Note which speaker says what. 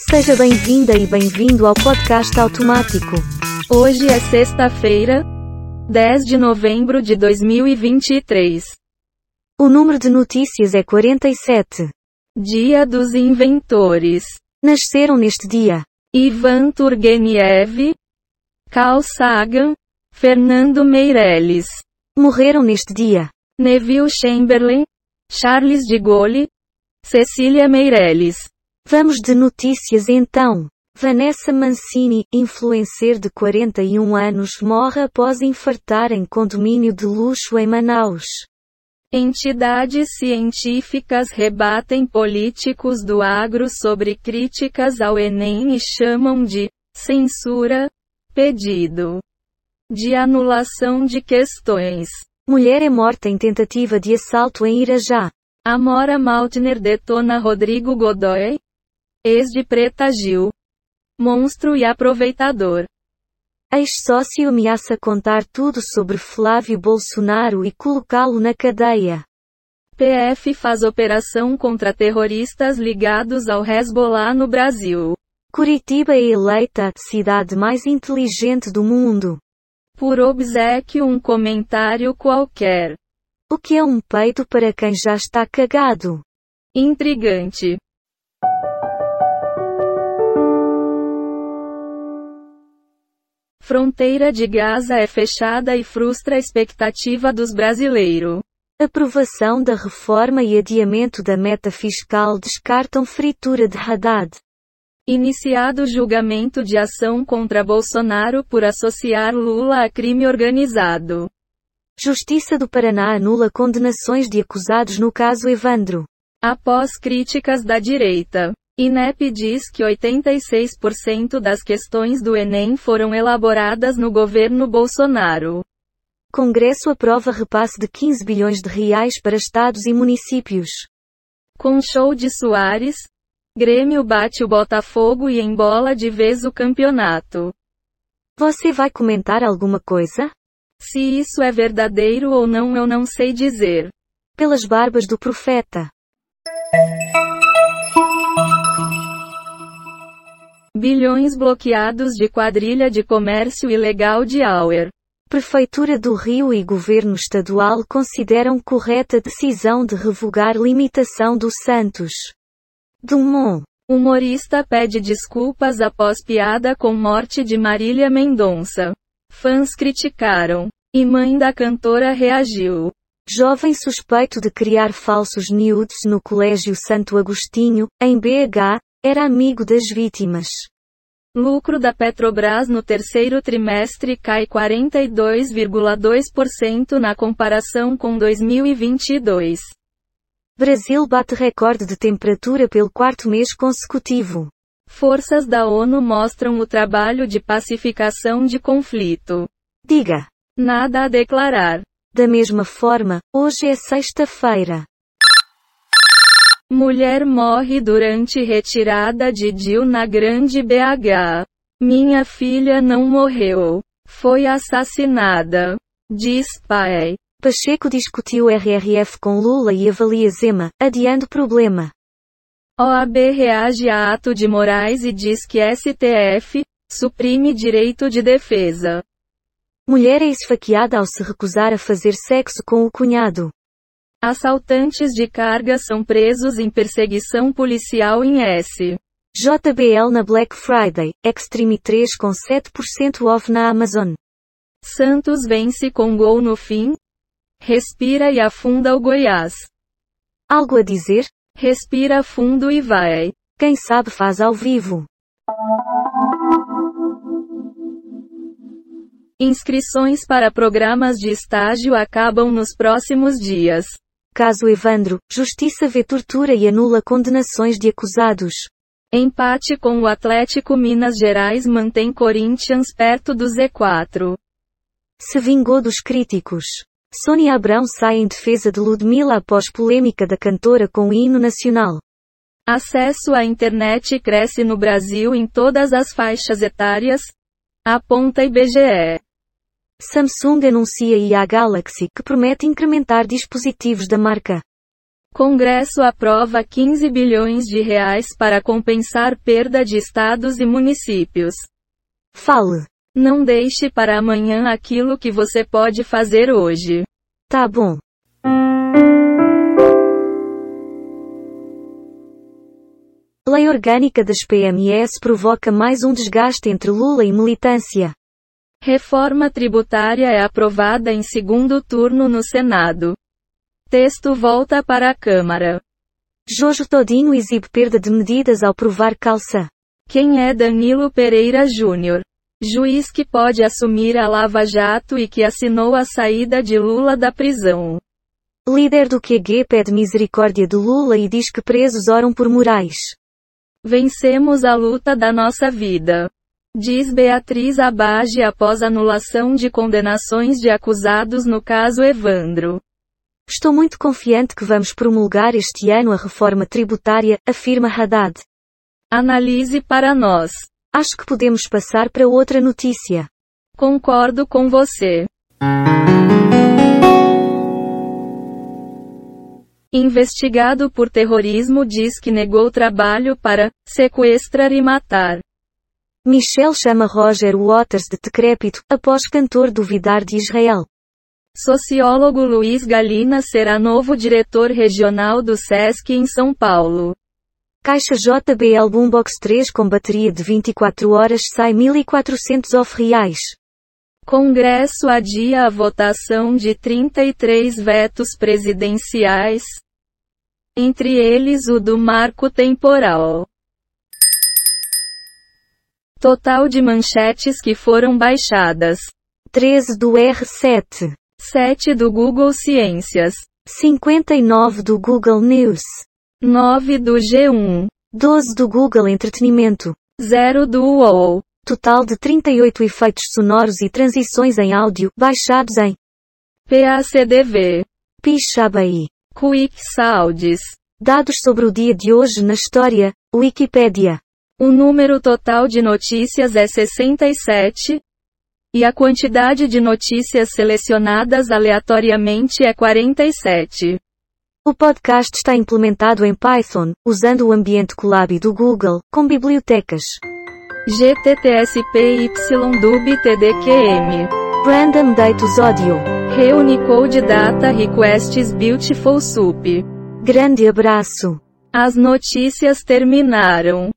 Speaker 1: Seja bem-vinda e bem-vindo ao podcast automático.
Speaker 2: Hoje é sexta-feira, 10 de novembro de 2023.
Speaker 1: O número de notícias é 47.
Speaker 2: Dia dos Inventores.
Speaker 1: Nasceram neste dia
Speaker 2: Ivan Turgenev, Carl Sagan, Fernando Meirelles,
Speaker 1: morreram neste dia
Speaker 2: Neville Chamberlain, Charles de Gaulle, Cecília Meirelles.
Speaker 1: Vamos de notícias então. Vanessa Mancini, influencer de 41 anos, morre após infartar em condomínio de luxo em Manaus.
Speaker 2: Entidades científicas rebatem políticos do agro sobre críticas ao Enem e chamam de censura, pedido de anulação de questões.
Speaker 1: Mulher é morta em tentativa de assalto em Irajá.
Speaker 2: Amora Maltner detona Rodrigo Godoy, ex de Preta Gil. Monstro e aproveitador.
Speaker 1: Ex-sócio ameaça contar tudo sobre Flávio Bolsonaro e colocá-lo na cadeia.
Speaker 2: PF faz operação contra terroristas ligados ao Hezbollah no Brasil.
Speaker 1: Curitiba é eleita cidade mais inteligente do mundo.
Speaker 2: Por obsequio um comentário qualquer.
Speaker 1: O que é um peito para quem já está cagado?
Speaker 2: Intrigante. Fronteira de Gaza é fechada e frustra a expectativa dos brasileiros.
Speaker 1: Aprovação da reforma e adiamento da meta fiscal descartam fritura de Haddad.
Speaker 2: Iniciado julgamento de ação contra Bolsonaro por associar Lula a crime organizado.
Speaker 1: Justiça do Paraná anula condenações de acusados no caso Evandro.
Speaker 2: Após críticas da direita. INEP diz que 86% das questões do Enem foram elaboradas no governo Bolsonaro.
Speaker 1: Congresso aprova repasse de 15 bilhões de reais para estados e municípios.
Speaker 2: Com show de Soares, Grêmio bate o Botafogo e embola de vez o campeonato.
Speaker 1: Você vai comentar alguma coisa?
Speaker 2: Se isso é verdadeiro ou não eu não sei dizer.
Speaker 1: Pelas barbas do profeta.
Speaker 2: Bilhões bloqueados de quadrilha de comércio ilegal de Auer.
Speaker 1: Prefeitura do Rio e governo estadual consideram correta decisão de revogar limitação do Santos. Dumont.
Speaker 2: Humorista pede desculpas após piada com morte de Marília Mendonça. Fãs criticaram. E mãe da cantora reagiu.
Speaker 1: Jovem suspeito de criar falsos nudes no Colégio Santo Agostinho, em BH, era amigo das vítimas.
Speaker 2: Lucro da Petrobras no terceiro trimestre cai 42,2% na comparação com 2022.
Speaker 1: Brasil bate recorde de temperatura pelo quarto mês consecutivo.
Speaker 2: Forças da ONU mostram o trabalho de pacificação de conflito.
Speaker 1: Diga.
Speaker 2: Nada a declarar.
Speaker 1: Da mesma forma, hoje é sexta-feira.
Speaker 2: Mulher morre durante retirada de DIL na Grande BH. Minha filha não morreu. Foi assassinada. Diz pai.
Speaker 1: Pacheco discutiu RRF com Lula e avalia Zema, adiando problema.
Speaker 2: OAB reage a ato de Moraes e diz que STF suprime direito de defesa.
Speaker 1: Mulher é esfaqueada ao se recusar a fazer sexo com o cunhado.
Speaker 2: Assaltantes de carga são presos em perseguição policial em S.
Speaker 1: JBL na Black Friday, Extreme 3 com 7% off na Amazon.
Speaker 2: Santos vence com gol no fim. Respira e afunda o Goiás.
Speaker 1: Algo a dizer?
Speaker 2: Respira fundo e vai.
Speaker 1: Quem sabe faz ao vivo.
Speaker 2: Inscrições para programas de estágio acabam nos próximos dias.
Speaker 1: Caso Evandro, Justiça vê tortura e anula condenações de acusados.
Speaker 2: Empate com o Atlético Minas Gerais mantém Corinthians perto do Z4.
Speaker 1: Se vingou dos críticos. Sônia Abrão sai em defesa de Ludmilla após polêmica da cantora com o hino nacional.
Speaker 2: Acesso à internet cresce no Brasil em todas as faixas etárias, aponta IBGE.
Speaker 1: Samsung anuncia IA Galaxy que promete incrementar dispositivos da marca.
Speaker 2: Congresso aprova 15 bilhões de reais para compensar perda de estados e municípios.
Speaker 1: Fale.
Speaker 2: Não deixe para amanhã aquilo que você pode fazer hoje.
Speaker 1: Tá bom. Lei orgânica das PMS provoca mais um desgaste entre Lula e militância.
Speaker 2: Reforma tributária é aprovada em segundo turno no Senado. Texto volta para a Câmara.
Speaker 1: Jojo Todinho exibe perda de medidas ao provar calça.
Speaker 2: Quem é Danilo Pereira Júnior? Juiz que pode assumir a Lava Jato e que assinou a saída de Lula da prisão.
Speaker 1: Líder do QG pede misericórdia de Lula e diz que presos oram por Moraes.
Speaker 2: Vencemos a luta da nossa vida. Diz Beatriz Abage após anulação de condenações de acusados no caso Evandro.
Speaker 1: Estou muito confiante que vamos promulgar este ano a reforma tributária, afirma Haddad.
Speaker 2: Analise para nós.
Speaker 1: Acho que podemos passar para outra notícia.
Speaker 2: Concordo com você. Investigado por terrorismo diz que negou trabalho para sequestrar e matar.
Speaker 1: Michel chama Roger Waters de decrépito, após cantor duvidar de Israel.
Speaker 2: Sociólogo Luiz Galina será novo diretor regional do SESC em São Paulo.
Speaker 1: Caixa JBL Boombox 3 com bateria de 24 horas sai 1.400 off reais.
Speaker 2: Congresso adia a votação de 33 vetos presidenciais, entre eles o do marco temporal. Total de manchetes que foram baixadas:
Speaker 1: 13 do R7,
Speaker 2: 7 do Google Ciências,
Speaker 1: 59 do Google News,
Speaker 2: 9 do G1,
Speaker 1: 12 do Google Entretenimento,
Speaker 2: 0 do UOL.
Speaker 1: Total de 38 efeitos sonoros e transições em áudio, baixados em
Speaker 2: PACDV,
Speaker 1: Pixabay.
Speaker 2: Quick Sounds.
Speaker 1: Dados sobre o dia de hoje na história, Wikipédia.
Speaker 2: O número total de notícias é 67. E a quantidade de notícias selecionadas aleatoriamente é 47.
Speaker 1: O podcast está implementado em Python, usando o ambiente Colab do Google, com bibliotecas.
Speaker 2: GTTSPYDUB-TDQM.
Speaker 1: Random Datus Audio.
Speaker 2: Reunicode Data Requests Beautiful Soup.
Speaker 1: Grande abraço.
Speaker 2: As notícias terminaram.